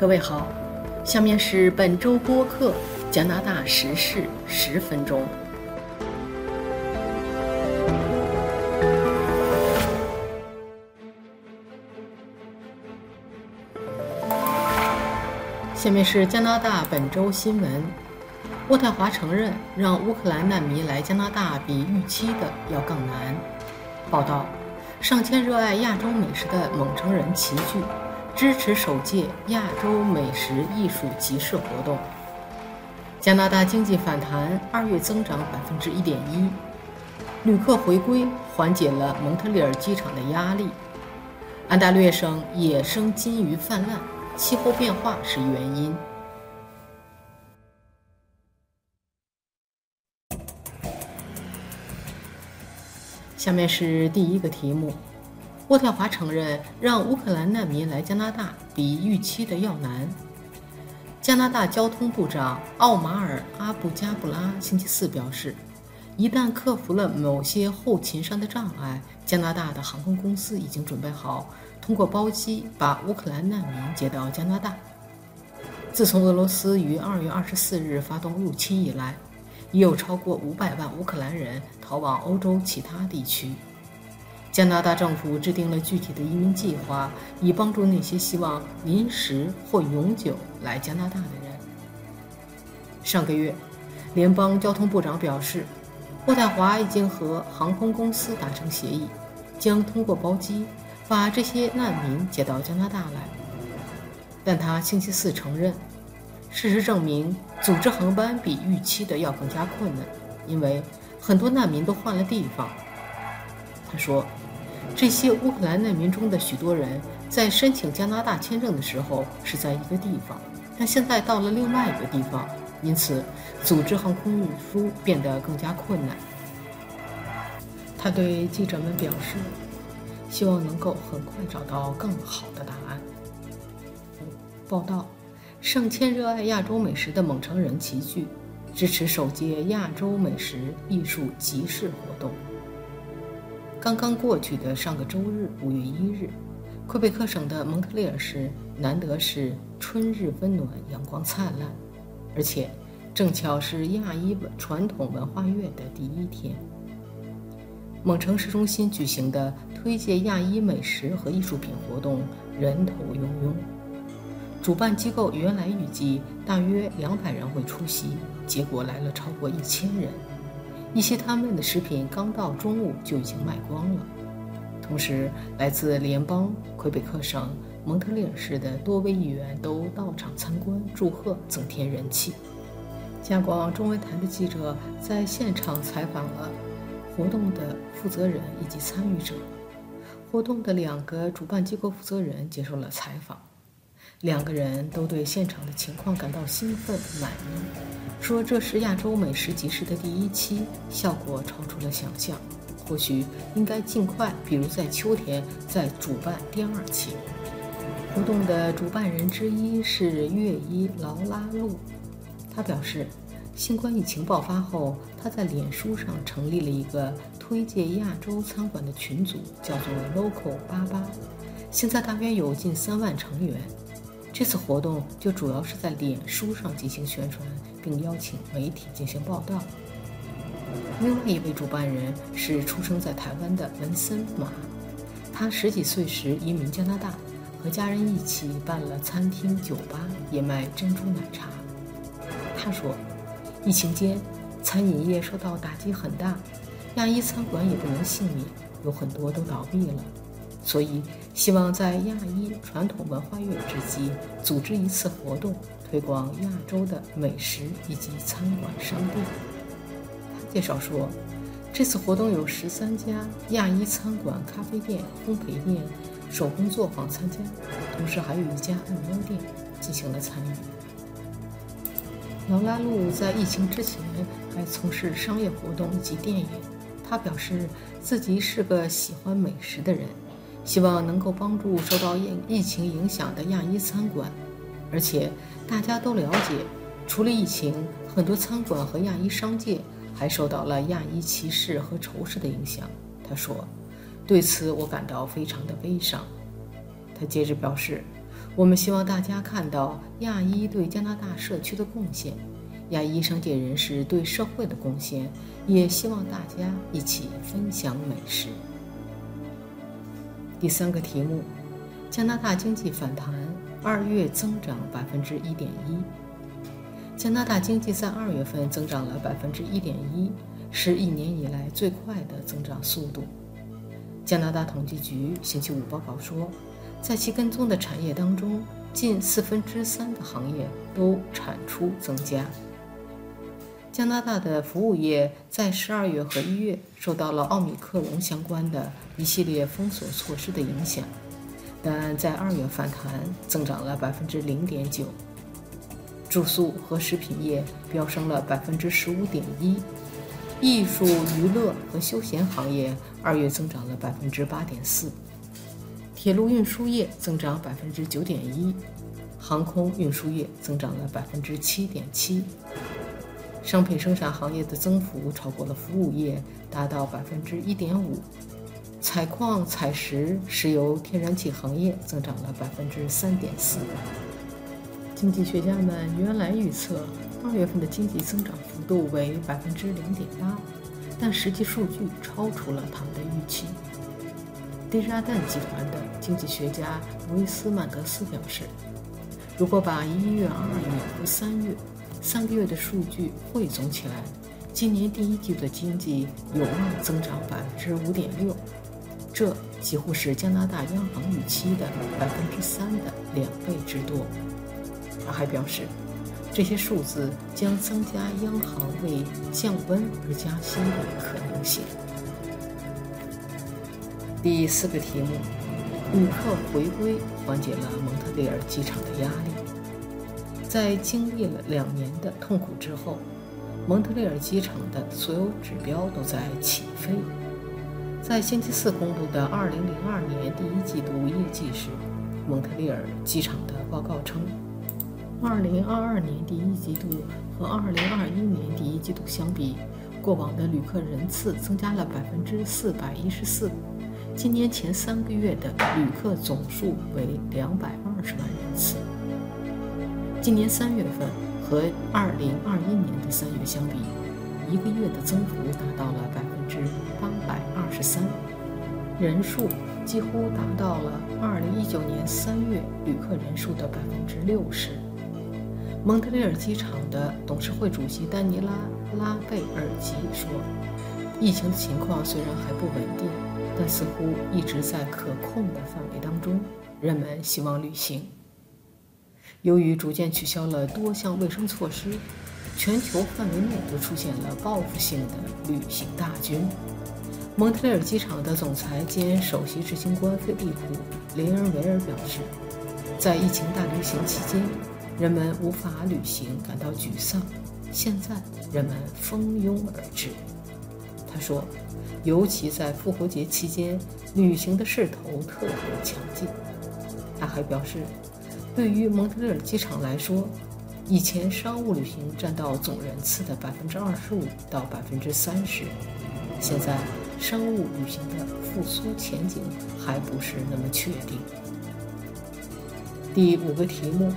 各位好，下面是本周播客加拿大时事十分钟。下面是加拿大本周新闻：渥太华承认让乌克兰难民来加拿大比预期的要更难。报道：上千热爱亚洲美食的蒙城人齐聚。支持首届亚洲美食艺术集市活动。加拿大经济反弹，二月增长百分之一点一，旅客回归缓解了蒙特利尔机场的压力。安大略省野生金鱼泛滥，气候变化是原因。下面是第一个题目。渥太华承认让乌克兰难民来加拿大比预期的要难。加拿大交通部长奥马尔·阿布加布拉星期四表示，一旦克服了某些后勤上的障碍，加拿大的航空公司已经准备好通过包机把乌克兰难民接到加拿大。自从俄罗斯于2月24日发动入侵以来，已有超过500万乌克兰人逃往欧洲其他地区。加拿大政府制定了具体的移民计划，以帮助那些希望临时或永久来加拿大的人。上个月，联邦交通部长表示，渥太华已经和航空公司达成协议，将通过包机把这些难民接到加拿大来。但他星期四承认，事实证明组织航班比预期的要更加困难，因为很多难民都换了地方。他说。这些乌克兰难民中的许多人在申请加拿大签证的时候是在一个地方，但现在到了另外一个地方，因此组织航空运输变得更加困难。他对记者们表示，希望能够很快找到更好的答案。报道：上千热爱亚洲美食的蒙城人齐聚，支持首届亚洲美食艺术集市活动。刚刚过去的上个周日，五月一日，魁北克省的蒙特利尔市难得是春日温暖，阳光灿烂，而且正巧是亚裔传统文化月的第一天。蒙城市中心举行的推介亚裔美食和艺术品活动人头涌涌，主办机构原来预计大约两百人会出席，结果来了超过一千人。一些摊位的食品刚到中午就已经卖光了。同时，来自联邦魁北克省蒙特利尔市的多位议员都到场参观祝贺，增添人气。加广中文台的记者在现场采访了活动的负责人以及参与者。活动的两个主办机构负责人接受了采访。两个人都对现场的情况感到兴奋满意，说这是亚洲美食集市的第一期，效果超出了想象，或许应该尽快，比如在秋天再主办第二期。活动的主办人之一是乐医劳拉路，他表示，新冠疫情爆发后，他在脸书上成立了一个推荐亚洲餐馆的群组，叫做 Local 八八，现在大约有近三万成员。这次活动就主要是在脸书上进行宣传，并邀请媒体进行报道。另外一位主办人是出生在台湾的文森马，他十几岁时移民加拿大，和家人一起办了餐厅、酒吧，也卖珍珠奶茶。他说，疫情间餐饮业受到打击很大，亚裔餐馆也不能幸免，有很多都倒闭了。所以，希望在亚裔传统文化月之际组织一次活动，推广亚洲的美食以及餐馆商店。他介绍说，这次活动有十三家亚裔餐馆、咖啡店、烘焙店、手工作坊参加，同时还有一家按摩店进行了参与。劳拉路在疫情之前还从事商业活动以及电影。他表示自己是个喜欢美食的人。希望能够帮助受到疫疫情影响的亚裔餐馆，而且大家都了解，除了疫情，很多餐馆和亚裔商界还受到了亚裔歧视和仇视的影响。他说：“对此我感到非常的悲伤。”他接着表示：“我们希望大家看到亚裔对加拿大社区的贡献，亚裔商界人士对社会的贡献，也希望大家一起分享美食。第三个题目：加拿大经济反弹，二月增长百分之一点一。加拿大经济在二月份增长了百分之一点一，是一年以来最快的增长速度。加拿大统计局星期五报告说。在其跟踪的产业当中，近四分之三的行业都产出增加。加拿大的服务业在十二月和一月受到了奥密克戎相关的一系列封锁措施的影响，但在二月反弹，增长了百分之零点九。住宿和食品业飙升了百分之十五点一，艺术、娱乐和休闲行业二月增长了百分之八点四。铁路运输业增长百分之九点一，航空运输业增长了百分之七点七，商品生产行业的增幅超过了服务业，达到百分之一点五。采矿、采石、石油、天然气行业增长了百分之三点四。经济学家们原来预测二月份的经济增长幅度为百分之零点八，但实际数据超出了他们的预期。迪沙旦集团的经济学家卢伊斯曼德斯表示，如果把一月、二月和三月三个月的数据汇总起来，今年第一季度的经济有望增长百分之五点六，这几乎是加拿大央行预期的百分之三的两倍之多。他还表示，这些数字将增加央行为降温而加息的可能性。第四个题目：旅客回归缓解了蒙特利尔机场的压力。在经历了两年的痛苦之后，蒙特利尔机场的所有指标都在起飞。在星期四公布的2002年第一季度业绩时，蒙特利尔机场的报告称，2022年第一季度和2021年第一季度相比，过往的旅客人次增加了百分之四百一十四。今年前三个月的旅客总数为两百二十万人次。今年三月份和二零二一年的三月相比，一个月的增幅达到了百分之八百二十三，人数几乎达到了二零一九年三月旅客人数的百分之六十。蒙特利尔机场的董事会主席丹尼拉拉贝尔吉说：“疫情的情况虽然还不稳定。”但似乎一直在可控的范围当中。人们希望旅行。由于逐渐取消了多项卫生措施，全球范围内都出现了报复性的旅行大军。蒙特利尔机场的总裁兼首席执行官菲利普·雷恩维尔表示，在疫情大流行期间，人们无法旅行感到沮丧。现在，人们蜂拥而至。他说。尤其在复活节期间，旅行的势头特别强劲。他还表示，对于蒙特利尔机场来说，以前商务旅行占到总人次的百分之二十五到百分之三十，现在商务旅行的复苏前景还不是那么确定。第五个题目：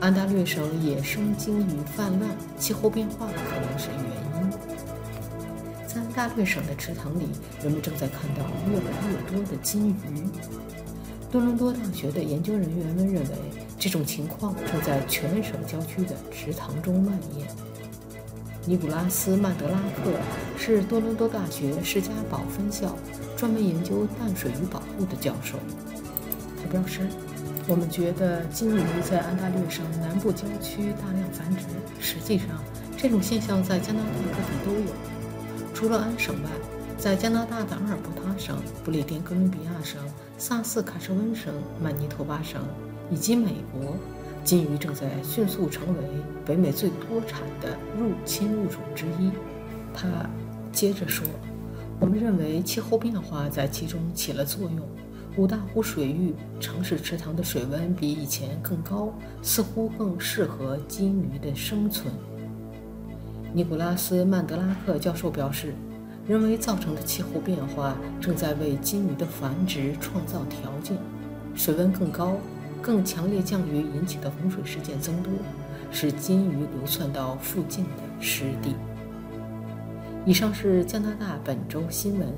安大略省野生鲸鱼泛滥，气候变化可能是原因。在安大略省的池塘里，人们正在看到越来越多的金鱼。多伦多大学的研究人员们认为，这种情况正在全省郊区的池塘中蔓延。尼古拉斯·曼德拉克是多伦多大学士嘉堡分校专门研究淡水鱼保护的教授。他表示：“我们觉得金鱼在安大略省南部郊区大量繁殖。实际上，这种现象在加拿大各地都有。”除了安省外，在加拿大的阿尔伯塔省、不列颠哥伦比亚省、萨斯卡彻温省、曼尼托巴省以及美国，金鱼正在迅速成为北美最多产的入侵物种之一。他接着说：“我们认为气候变化在其中起了作用。五大湖水域城市池塘的水温比以前更高，似乎更适合金鱼的生存。”尼古拉斯·曼德拉克教授表示，人为造成的气候变化正在为金鱼的繁殖创造条件。水温更高，更强烈降雨引起的洪水事件增多，使金鱼流窜到附近的湿地。以上是加拿大本周新闻。